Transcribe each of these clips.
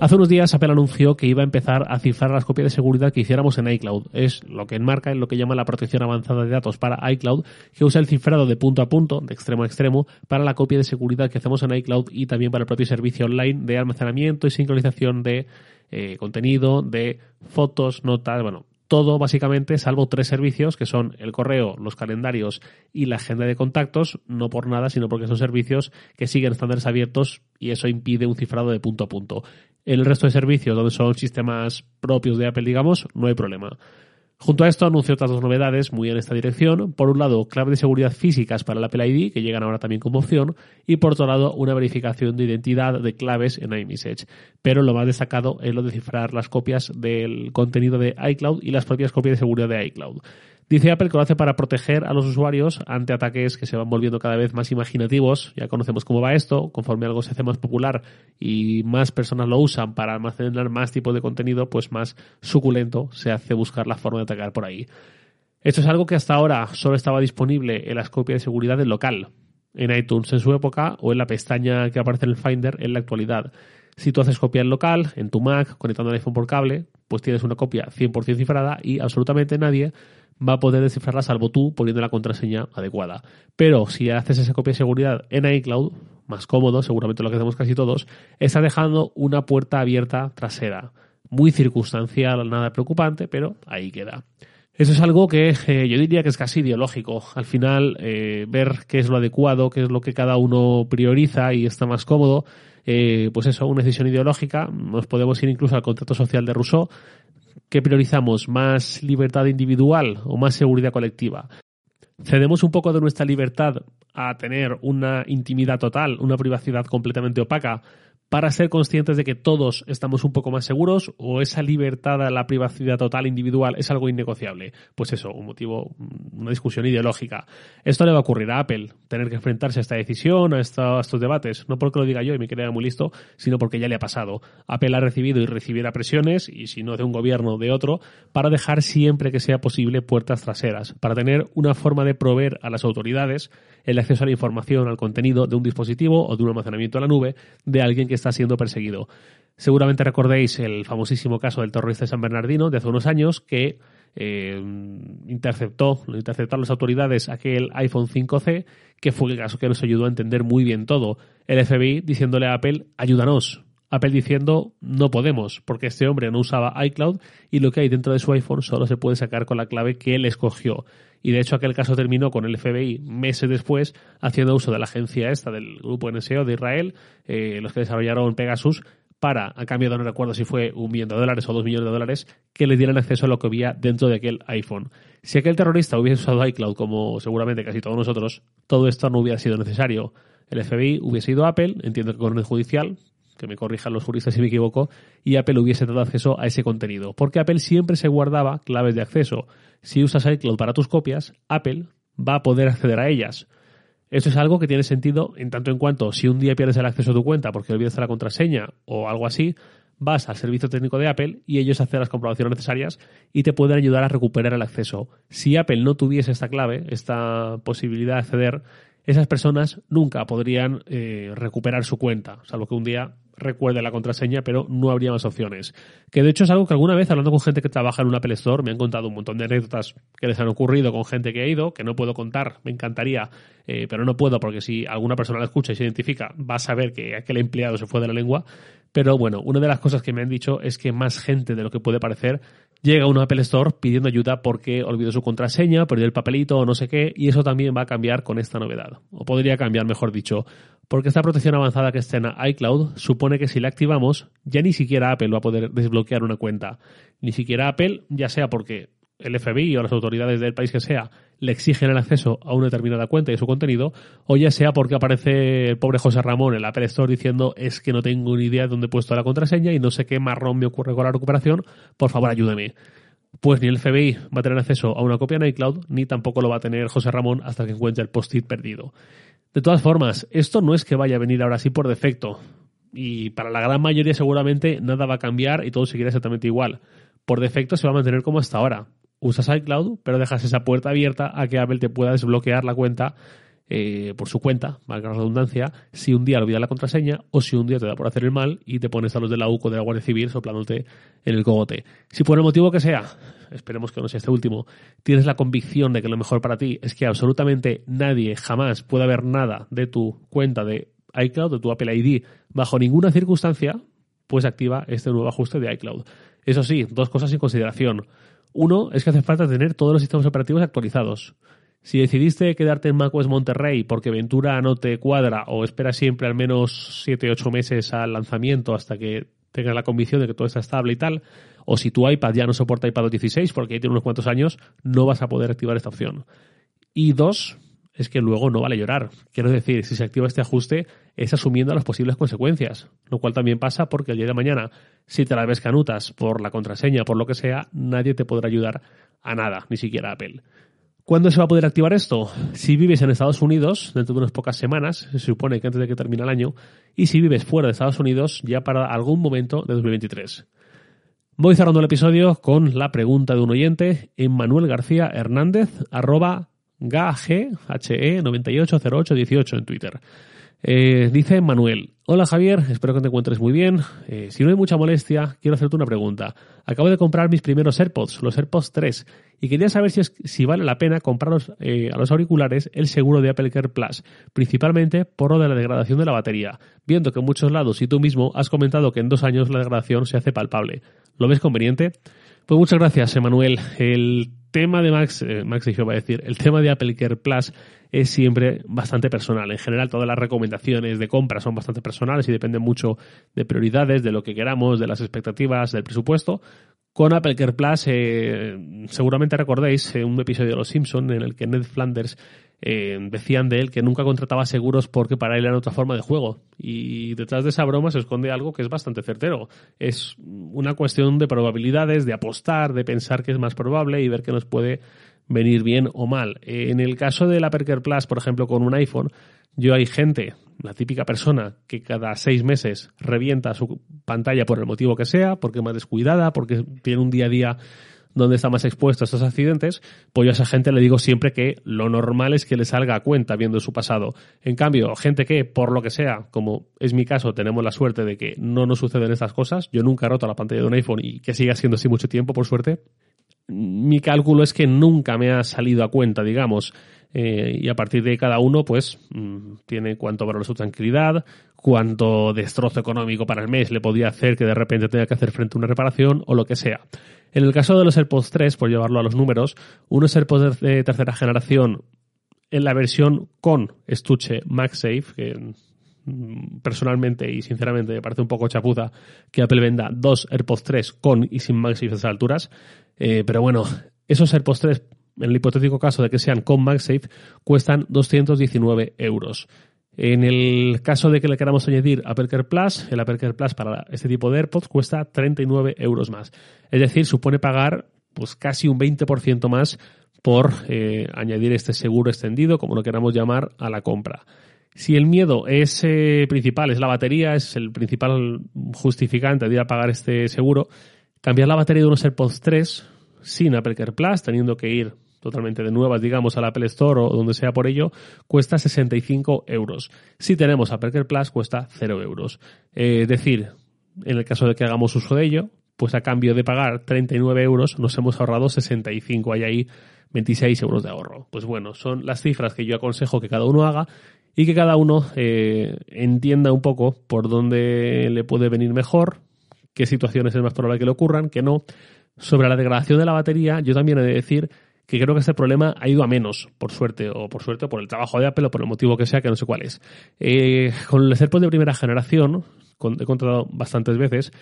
Hace unos días Apple anunció que iba a empezar a cifrar las copias de seguridad que hiciéramos en iCloud. Es lo que enmarca en lo que llama la protección avanzada de datos para iCloud, que usa el cifrado de punto a punto, de extremo a extremo, para la copia de seguridad que hacemos en iCloud y también para el propio servicio online de almacenamiento y sincronización de eh, contenido, de fotos, notas, bueno, todo básicamente, salvo tres servicios que son el correo, los calendarios y la agenda de contactos, no por nada, sino porque son servicios que siguen estándares abiertos y eso impide un cifrado de punto a punto. El resto de servicios, donde son sistemas propios de Apple, digamos, no hay problema. Junto a esto anunció otras dos novedades muy en esta dirección. Por un lado, claves de seguridad físicas para el Apple ID, que llegan ahora también como opción, y por otro lado, una verificación de identidad de claves en iMessage. Pero lo más destacado es lo de cifrar las copias del contenido de iCloud y las propias copias de seguridad de iCloud. Dice Apple que lo hace para proteger a los usuarios ante ataques que se van volviendo cada vez más imaginativos. Ya conocemos cómo va esto. Conforme algo se hace más popular y más personas lo usan para almacenar más tipo de contenido, pues más suculento se hace buscar la forma de atacar por ahí. Esto es algo que hasta ahora solo estaba disponible en las copias de seguridad del local, en iTunes en su época o en la pestaña que aparece en el Finder en la actualidad. Si tú haces copia en local, en tu Mac, conectando el iPhone por cable, pues tienes una copia 100% cifrada y absolutamente nadie va a poder descifrarla salvo tú poniendo la contraseña adecuada. Pero si haces esa copia de seguridad en iCloud, más cómodo, seguramente lo que hacemos casi todos, está dejando una puerta abierta trasera. Muy circunstancial, nada preocupante, pero ahí queda. Eso es algo que eh, yo diría que es casi ideológico. Al final, eh, ver qué es lo adecuado, qué es lo que cada uno prioriza y está más cómodo, eh, pues eso, una decisión ideológica. Nos podemos ir incluso al contrato social de Rousseau, ¿Qué priorizamos? ¿Más libertad individual o más seguridad colectiva? ¿Cedemos un poco de nuestra libertad a tener una intimidad total, una privacidad completamente opaca? Para ser conscientes de que todos estamos un poco más seguros o esa libertad a la privacidad total individual es algo innegociable? Pues eso, un motivo, una discusión ideológica. Esto le va a ocurrir a Apple, tener que enfrentarse a esta decisión, a, estos, debates, no porque lo diga yo y me quede muy listo, sino porque ya le ha pasado. Apple ha recibido y recibirá presiones, y si no de un gobierno, de otro, para dejar siempre que sea posible puertas traseras, para tener una forma de proveer a las autoridades el acceso a la información, al contenido de un dispositivo o de un almacenamiento a la nube de alguien que está siendo perseguido. Seguramente recordéis el famosísimo caso del terrorista de San Bernardino de hace unos años que eh, interceptó, interceptaron las autoridades aquel iPhone 5C, que fue el caso que nos ayudó a entender muy bien todo. El FBI diciéndole a Apple, ayúdanos, Apple diciendo no podemos, porque este hombre no usaba iCloud y lo que hay dentro de su iPhone solo se puede sacar con la clave que él escogió. Y de hecho aquel caso terminó con el FBI meses después haciendo uso de la agencia esta del grupo NSO de Israel, eh, los que desarrollaron Pegasus, para, a cambio de no recuerdo si fue un millón de dólares o dos millones de dólares, que le dieran acceso a lo que había dentro de aquel iPhone. Si aquel terrorista hubiese usado iCloud, como seguramente casi todos nosotros, todo esto no hubiera sido necesario. El FBI hubiese ido a Apple, entiendo que con el judicial, que me corrijan los juristas si me equivoco, y Apple hubiese dado acceso a ese contenido. Porque Apple siempre se guardaba claves de acceso. Si usas iCloud para tus copias, Apple va a poder acceder a ellas. Esto es algo que tiene sentido en tanto en cuanto si un día pierdes el acceso a tu cuenta porque olvidaste la contraseña o algo así, vas al servicio técnico de Apple y ellos hacen las comprobaciones necesarias y te pueden ayudar a recuperar el acceso. Si Apple no tuviese esta clave, esta posibilidad de acceder, esas personas nunca podrían eh, recuperar su cuenta, salvo que un día recuerde la contraseña, pero no habría más opciones. Que de hecho es algo que alguna vez, hablando con gente que trabaja en un Apple Store, me han contado un montón de anécdotas que les han ocurrido con gente que ha ido, que no puedo contar, me encantaría, eh, pero no puedo porque si alguna persona la escucha y se identifica, va a saber que aquel empleado se fue de la lengua. Pero bueno, una de las cosas que me han dicho es que más gente de lo que puede parecer llega a un Apple Store pidiendo ayuda porque olvidó su contraseña, perdió el papelito o no sé qué, y eso también va a cambiar con esta novedad. O podría cambiar, mejor dicho, porque esta protección avanzada que está en iCloud supone que si la activamos, ya ni siquiera Apple va a poder desbloquear una cuenta. Ni siquiera Apple, ya sea porque el FBI o las autoridades del país que sea le exigen el acceso a una determinada cuenta y su contenido, o ya sea porque aparece el pobre José Ramón en la Apple Store diciendo es que no tengo ni idea de dónde he puesto la contraseña y no sé qué marrón me ocurre con la recuperación, por favor ayúdeme. Pues ni el FBI va a tener acceso a una copia en iCloud, ni tampoco lo va a tener José Ramón hasta que encuentre el post-it perdido. De todas formas, esto no es que vaya a venir ahora sí por defecto. Y para la gran mayoría seguramente nada va a cambiar y todo seguirá exactamente igual por defecto se va a mantener como hasta ahora. Usas iCloud, pero dejas esa puerta abierta a que Apple te pueda desbloquear la cuenta eh, por su cuenta, valga la redundancia, si un día olvidas la contraseña o si un día te da por hacer el mal y te pones a los de la UCO de la Guardia Civil soplándote en el cogote. Si por el motivo que sea, esperemos que no sea este último, tienes la convicción de que lo mejor para ti es que absolutamente nadie jamás pueda ver nada de tu cuenta de iCloud, de tu Apple ID, bajo ninguna circunstancia, pues activa este nuevo ajuste de iCloud. Eso sí, dos cosas en consideración. Uno es que hace falta tener todos los sistemas operativos actualizados. Si decidiste quedarte en macOS Monterrey porque Ventura no te cuadra o esperas siempre al menos 7-8 meses al lanzamiento hasta que tengas la convicción de que todo está estable y tal, o si tu iPad ya no soporta iPad 16 porque ya tiene unos cuantos años, no vas a poder activar esta opción. Y dos, es que luego no vale llorar. Quiero decir, si se activa este ajuste, es asumiendo las posibles consecuencias, lo cual también pasa porque el día de mañana, si te la ves canutas por la contraseña, por lo que sea, nadie te podrá ayudar a nada, ni siquiera Apple. ¿Cuándo se va a poder activar esto? Si vives en Estados Unidos, dentro de unas pocas semanas, se supone que antes de que termine el año, y si vives fuera de Estados Unidos, ya para algún momento de 2023. Voy cerrando el episodio con la pregunta de un oyente, Emmanuel García Hernández, arroba GAGHE980818 en Twitter. Eh, dice Manuel, hola Javier, espero que te encuentres muy bien. Eh, si no hay mucha molestia, quiero hacerte una pregunta. Acabo de comprar mis primeros AirPods, los AirPods 3, y quería saber si, es, si vale la pena comprarlos eh, a los auriculares el seguro de Apple Care Plus, principalmente por lo de la degradación de la batería, viendo que en muchos lados y tú mismo has comentado que en dos años la degradación se hace palpable. ¿Lo ves conveniente? Pues muchas gracias, Emanuel. El tema de Max, eh, Max va a decir, el tema de Apple Care Plus es siempre bastante personal. En general, todas las recomendaciones de compra son bastante personales y dependen mucho de prioridades, de lo que queramos, de las expectativas, del presupuesto. Con Apple Care Plus, eh, seguramente recordéis eh, un episodio de Los Simpson en el que Ned Flanders eh, decían de él que nunca contrataba seguros porque para él era otra forma de juego. Y detrás de esa broma se esconde algo que es bastante certero. Es una cuestión de probabilidades, de apostar, de pensar que es más probable y ver que nos puede venir bien o mal. En el caso de la Perker Plus, por ejemplo, con un iPhone, yo hay gente, la típica persona, que cada seis meses revienta su pantalla por el motivo que sea, porque es más descuidada, porque tiene un día a día donde está más expuesto a estos accidentes, pues yo a esa gente le digo siempre que lo normal es que le salga a cuenta viendo su pasado. En cambio, gente que, por lo que sea, como es mi caso, tenemos la suerte de que no nos suceden estas cosas, yo nunca he roto la pantalla de un iPhone y que siga siendo así mucho tiempo, por suerte, mi cálculo es que nunca me ha salido a cuenta, digamos. Eh, y a partir de cada uno, pues, mm, tiene cuánto valor su tranquilidad, cuánto destrozo económico para el mes le podía hacer que de repente tenga que hacer frente a una reparación o lo que sea. En el caso de los AirPods 3, por llevarlo a los números, unos AirPods de tercera generación en la versión con estuche MagSafe, que mm, personalmente y sinceramente me parece un poco chapuza que Apple venda dos AirPods 3 con y sin MagSafe a esas alturas. Eh, pero bueno, esos AirPods 3, en el hipotético caso de que sean con MagSafe, cuestan 219 euros. En el caso de que le queramos añadir Apple Care Plus, el Apple Care Plus para este tipo de AirPods cuesta 39 euros más. Es decir, supone pagar pues casi un 20% más por eh, añadir este seguro extendido, como lo queramos llamar, a la compra. Si el miedo es eh, principal, es la batería, es el principal justificante de ir a pagar este seguro, cambiar la batería de unos AirPods 3 sin Apple Care Plus, teniendo que ir totalmente de nuevas, digamos, al Apple Store o donde sea por ello, cuesta 65 euros. Si tenemos Apple Care Plus, cuesta 0 euros. Eh, es decir, en el caso de que hagamos uso de ello, pues a cambio de pagar 39 euros, nos hemos ahorrado 65. Hay ahí 26 euros de ahorro. Pues bueno, son las cifras que yo aconsejo que cada uno haga y que cada uno eh, entienda un poco por dónde le puede venir mejor, qué situaciones es más probable que le ocurran, que no. Sobre la degradación de la batería, yo también he de decir que creo que este problema ha ido a menos, por suerte, o por suerte, por el trabajo de Apple o por el motivo que sea, que no sé cuál es. Eh, con el AirPods de primera generación, he encontrado bastantes veces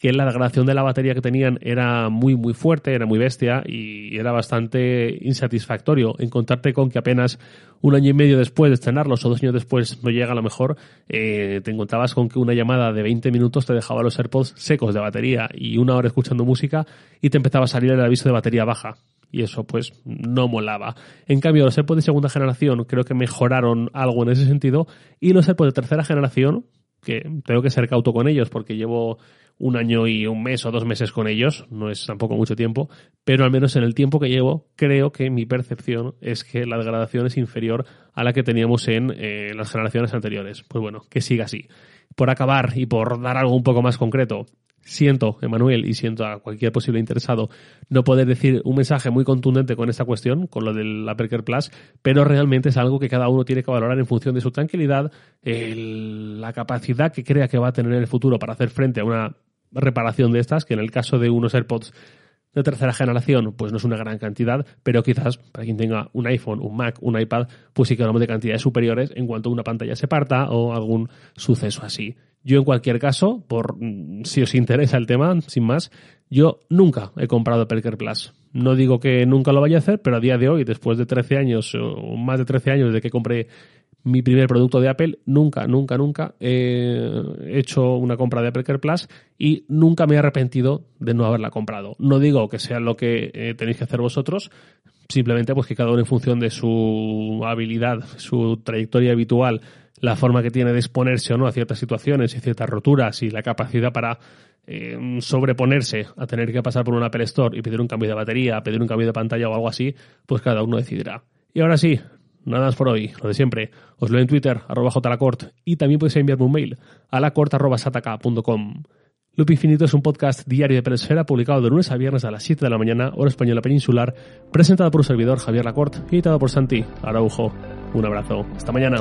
que la degradación de la batería que tenían era muy, muy fuerte, era muy bestia y era bastante insatisfactorio. Encontrarte con que apenas un año y medio después de estrenarlos o dos años después no llega a lo mejor, eh, te encontrabas con que una llamada de 20 minutos te dejaba los AirPods secos de batería y una hora escuchando música y te empezaba a salir el aviso de batería baja y eso pues no molaba. En cambio, los AirPods de segunda generación creo que mejoraron algo en ese sentido y los AirPods de tercera generación, que tengo que ser cauto con ellos porque llevo un año y un mes o dos meses con ellos, no es tampoco mucho tiempo, pero al menos en el tiempo que llevo, creo que mi percepción es que la degradación es inferior a la que teníamos en eh, las generaciones anteriores. Pues bueno, que siga así. Por acabar y por dar algo un poco más concreto, siento, Emanuel, y siento a cualquier posible interesado, no poder decir un mensaje muy contundente con esta cuestión, con lo del Care Plus, pero realmente es algo que cada uno tiene que valorar en función de su tranquilidad, la capacidad que crea que va a tener en el futuro para hacer frente a una reparación de estas, que en el caso de unos AirPods de tercera generación, pues no es una gran cantidad, pero quizás para quien tenga un iPhone, un Mac, un iPad, pues sí que hablamos de cantidades superiores en cuanto una pantalla se parta o algún suceso así. Yo en cualquier caso, por mm, si os interesa el tema, sin más, yo nunca he comprado Perker Plus. No digo que nunca lo vaya a hacer, pero a día de hoy, después de 13 años o más de 13 años desde que compré mi primer producto de Apple, nunca, nunca, nunca he hecho una compra de Apple Care Plus y nunca me he arrepentido de no haberla comprado. No digo que sea lo que eh, tenéis que hacer vosotros, simplemente pues que cada uno en función de su habilidad, su trayectoria habitual, la forma que tiene de exponerse o no a ciertas situaciones y ciertas roturas y la capacidad para eh, sobreponerse a tener que pasar por un Apple Store y pedir un cambio de batería, pedir un cambio de pantalla o algo así, pues cada uno decidirá. Y ahora sí, nada más por hoy, lo de siempre. Os leo en Twitter, arroba jlacort, y también podéis enviarme un mail a lacort.sataka.com. Loop Infinito es un podcast diario de Peresfera publicado de lunes a viernes a las 7 de la mañana, hora española peninsular, presentado por un servidor Javier Lacort y editado por Santi Araujo. Un abrazo. Hasta mañana.